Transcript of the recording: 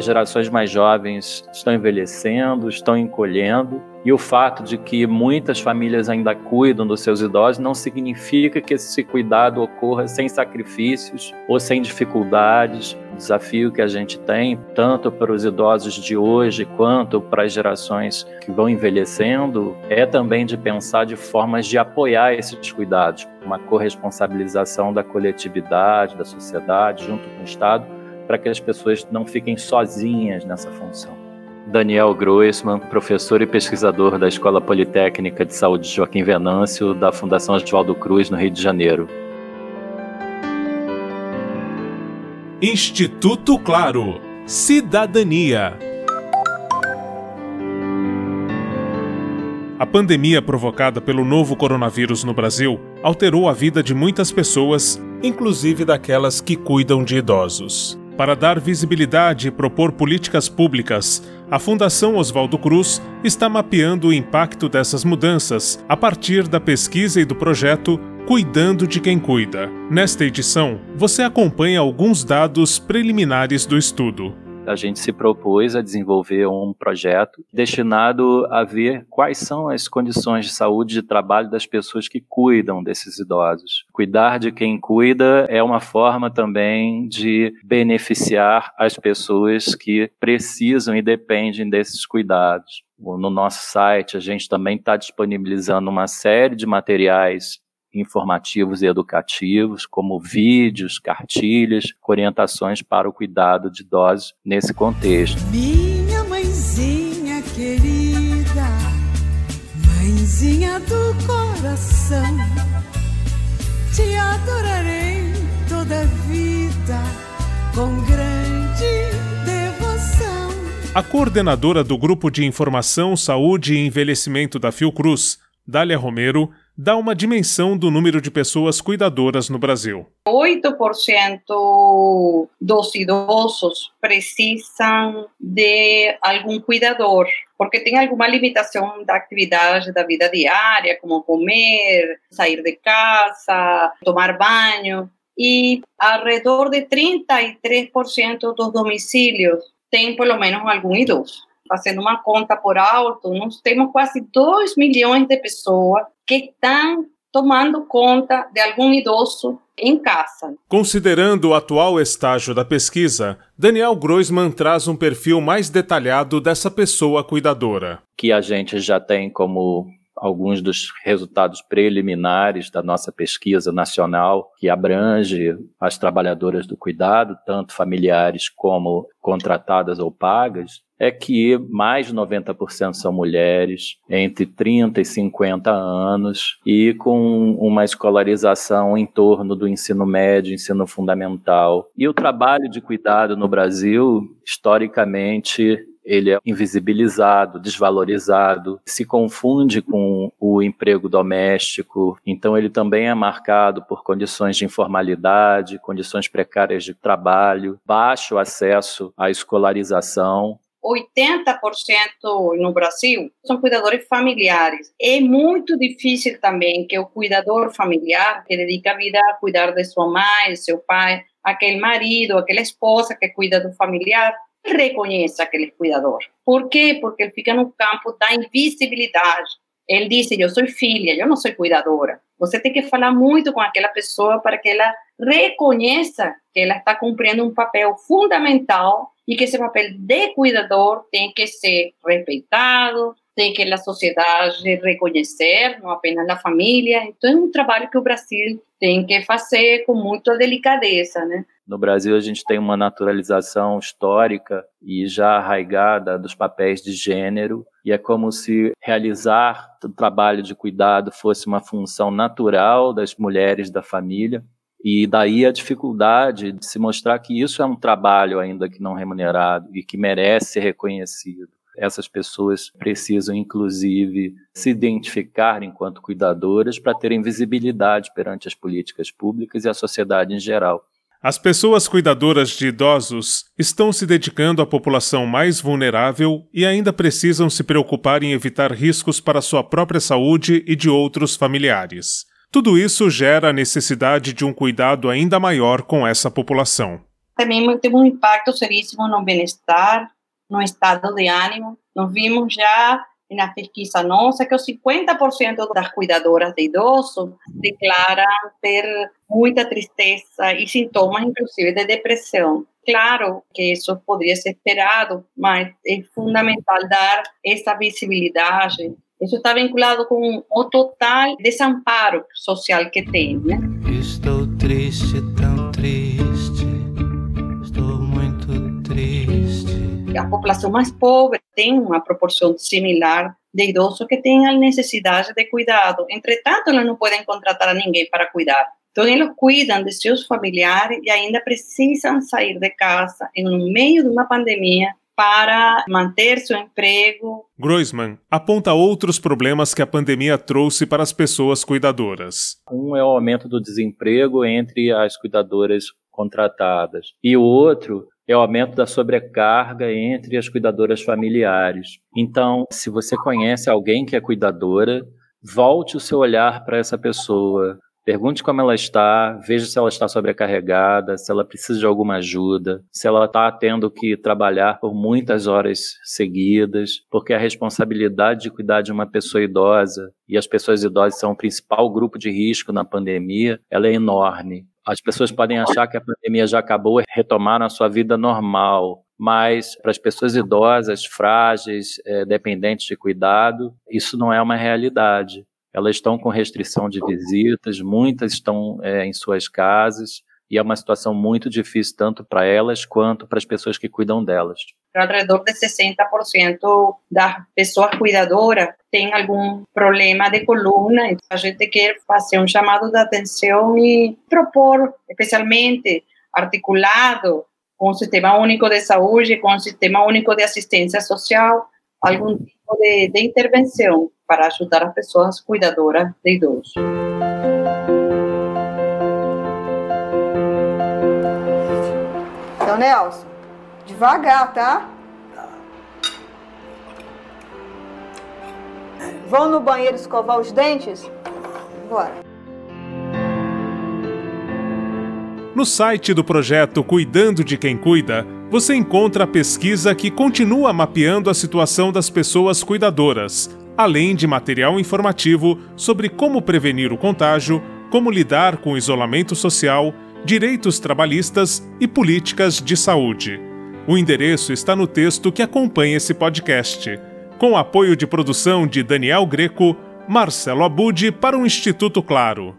as gerações mais jovens estão envelhecendo, estão encolhendo, e o fato de que muitas famílias ainda cuidam dos seus idosos não significa que esse cuidado ocorra sem sacrifícios ou sem dificuldades. O desafio que a gente tem, tanto para os idosos de hoje quanto para as gerações que vão envelhecendo, é também de pensar de formas de apoiar esses cuidados, uma corresponsabilização da coletividade, da sociedade, junto com o Estado, para que as pessoas não fiquem sozinhas nessa função. Daniel Groisman, professor e pesquisador da Escola Politécnica de Saúde Joaquim Venâncio, da Fundação Oswaldo Cruz, no Rio de Janeiro. Instituto Claro. Cidadania. A pandemia provocada pelo novo coronavírus no Brasil alterou a vida de muitas pessoas, inclusive daquelas que cuidam de idosos. Para dar visibilidade e propor políticas públicas, a Fundação Oswaldo Cruz está mapeando o impacto dessas mudanças a partir da pesquisa e do projeto Cuidando de Quem Cuida. Nesta edição, você acompanha alguns dados preliminares do estudo a gente se propôs a desenvolver um projeto destinado a ver quais são as condições de saúde e de trabalho das pessoas que cuidam desses idosos. Cuidar de quem cuida é uma forma também de beneficiar as pessoas que precisam e dependem desses cuidados. No nosso site, a gente também está disponibilizando uma série de materiais informativos e educativos, como vídeos, cartilhas, orientações para o cuidado de idosos nesse contexto. Minha mãezinha querida, mãezinha do coração, te adorarei toda a vida com grande devoção. A coordenadora do Grupo de Informação, Saúde e Envelhecimento da Fiocruz, Dália Romero, dá uma dimensão do número de pessoas cuidadoras no Brasil. 8% dos idosos precisam de algum cuidador, porque tem alguma limitação da atividade da vida diária, como comer, sair de casa, tomar banho. E ao redor de 33% dos domicílios tem pelo menos algum idoso fazendo uma conta por alto, nós temos quase 2 milhões de pessoas que estão tomando conta de algum idoso em casa. Considerando o atual estágio da pesquisa, Daniel Groisman traz um perfil mais detalhado dessa pessoa cuidadora. Que a gente já tem como alguns dos resultados preliminares da nossa pesquisa nacional, que abrange as trabalhadoras do cuidado, tanto familiares como contratadas ou pagas, é que mais de 90% são mulheres, entre 30 e 50 anos, e com uma escolarização em torno do ensino médio, ensino fundamental. E o trabalho de cuidado no Brasil, historicamente, ele é invisibilizado, desvalorizado, se confunde com o emprego doméstico, então ele também é marcado por condições de informalidade, condições precárias de trabalho, baixo acesso à escolarização 80% no Brasil são cuidadores familiares. É muito difícil também que o cuidador familiar, que dedica a vida a cuidar de sua mãe, seu pai, aquele marido, aquela esposa que cuida do familiar, reconheça aquele cuidador. Por quê? Porque ele fica no campo da invisibilidade. Ele disse: Eu sou filha, eu não sou cuidadora. Você tem que falar muito com aquela pessoa para que ela reconheça que ela está cumprindo um papel fundamental e que esse papel de cuidador tem que ser respeitado, tem que a sociedade reconhecer, não apenas a família. Então, é um trabalho que o Brasil tem que fazer com muita delicadeza, né? No Brasil, a gente tem uma naturalização histórica e já arraigada dos papéis de gênero, e é como se realizar o trabalho de cuidado fosse uma função natural das mulheres da família, e daí a dificuldade de se mostrar que isso é um trabalho ainda que não remunerado e que merece ser reconhecido. Essas pessoas precisam, inclusive, se identificar enquanto cuidadoras para terem visibilidade perante as políticas públicas e a sociedade em geral. As pessoas cuidadoras de idosos estão se dedicando à população mais vulnerável e ainda precisam se preocupar em evitar riscos para sua própria saúde e de outros familiares. Tudo isso gera a necessidade de um cuidado ainda maior com essa população. também tem um impacto seríssimo no bem-estar, no estado de ânimo. Nós vimos já na pesquisa nossa que os 50% das cuidadoras de idosos declaram ter muita tristeza e sintomas, inclusive, de depressão. Claro que isso poderia ser esperado, mas é fundamental dar essa visibilidade. Isso está vinculado com o total desamparo social que tem. Né? Estou triste, tão triste, estou muito triste. A população mais pobre tem uma proporção similar de idosos que têm a necessidade de cuidado. Entretanto, eles não podem contratar ninguém para cuidar. Então, eles cuidam de seus familiares e ainda precisam sair de casa no meio de uma pandemia para manter seu emprego. Groisman aponta outros problemas que a pandemia trouxe para as pessoas cuidadoras. Um é o aumento do desemprego entre as cuidadoras contratadas e o outro é o aumento da sobrecarga entre as cuidadoras familiares. Então, se você conhece alguém que é cuidadora, volte o seu olhar para essa pessoa. Pergunte como ela está, veja se ela está sobrecarregada, se ela precisa de alguma ajuda, se ela está tendo que trabalhar por muitas horas seguidas, porque a responsabilidade de cuidar de uma pessoa idosa, e as pessoas idosas são o principal grupo de risco na pandemia, ela é enorme. As pessoas podem achar que a pandemia já acabou e retomaram a sua vida normal, mas para as pessoas idosas, frágeis, é, dependentes de cuidado, isso não é uma realidade. Elas estão com restrição de visitas, muitas estão é, em suas casas, e é uma situação muito difícil tanto para elas quanto para as pessoas que cuidam delas. Alrededor de 60% das pessoas cuidadoras tem algum problema de coluna. A gente quer fazer um chamado de atenção e propor, especialmente articulado com o Sistema Único de Saúde, com o Sistema Único de Assistência Social, algum tipo de, de intervenção para ajudar as pessoas cuidadoras de idosos. Então, Nelson, devagar, tá? Vão no banheiro escovar os dentes? Bora. No site do projeto Cuidando de Quem Cuida, você encontra a pesquisa que continua mapeando a situação das pessoas cuidadoras, além de material informativo sobre como prevenir o contágio, como lidar com o isolamento social direitos trabalhistas e políticas de saúde. O endereço está no texto que acompanha esse podcast, com apoio de produção de Daniel Greco, Marcelo Abude para o Instituto Claro.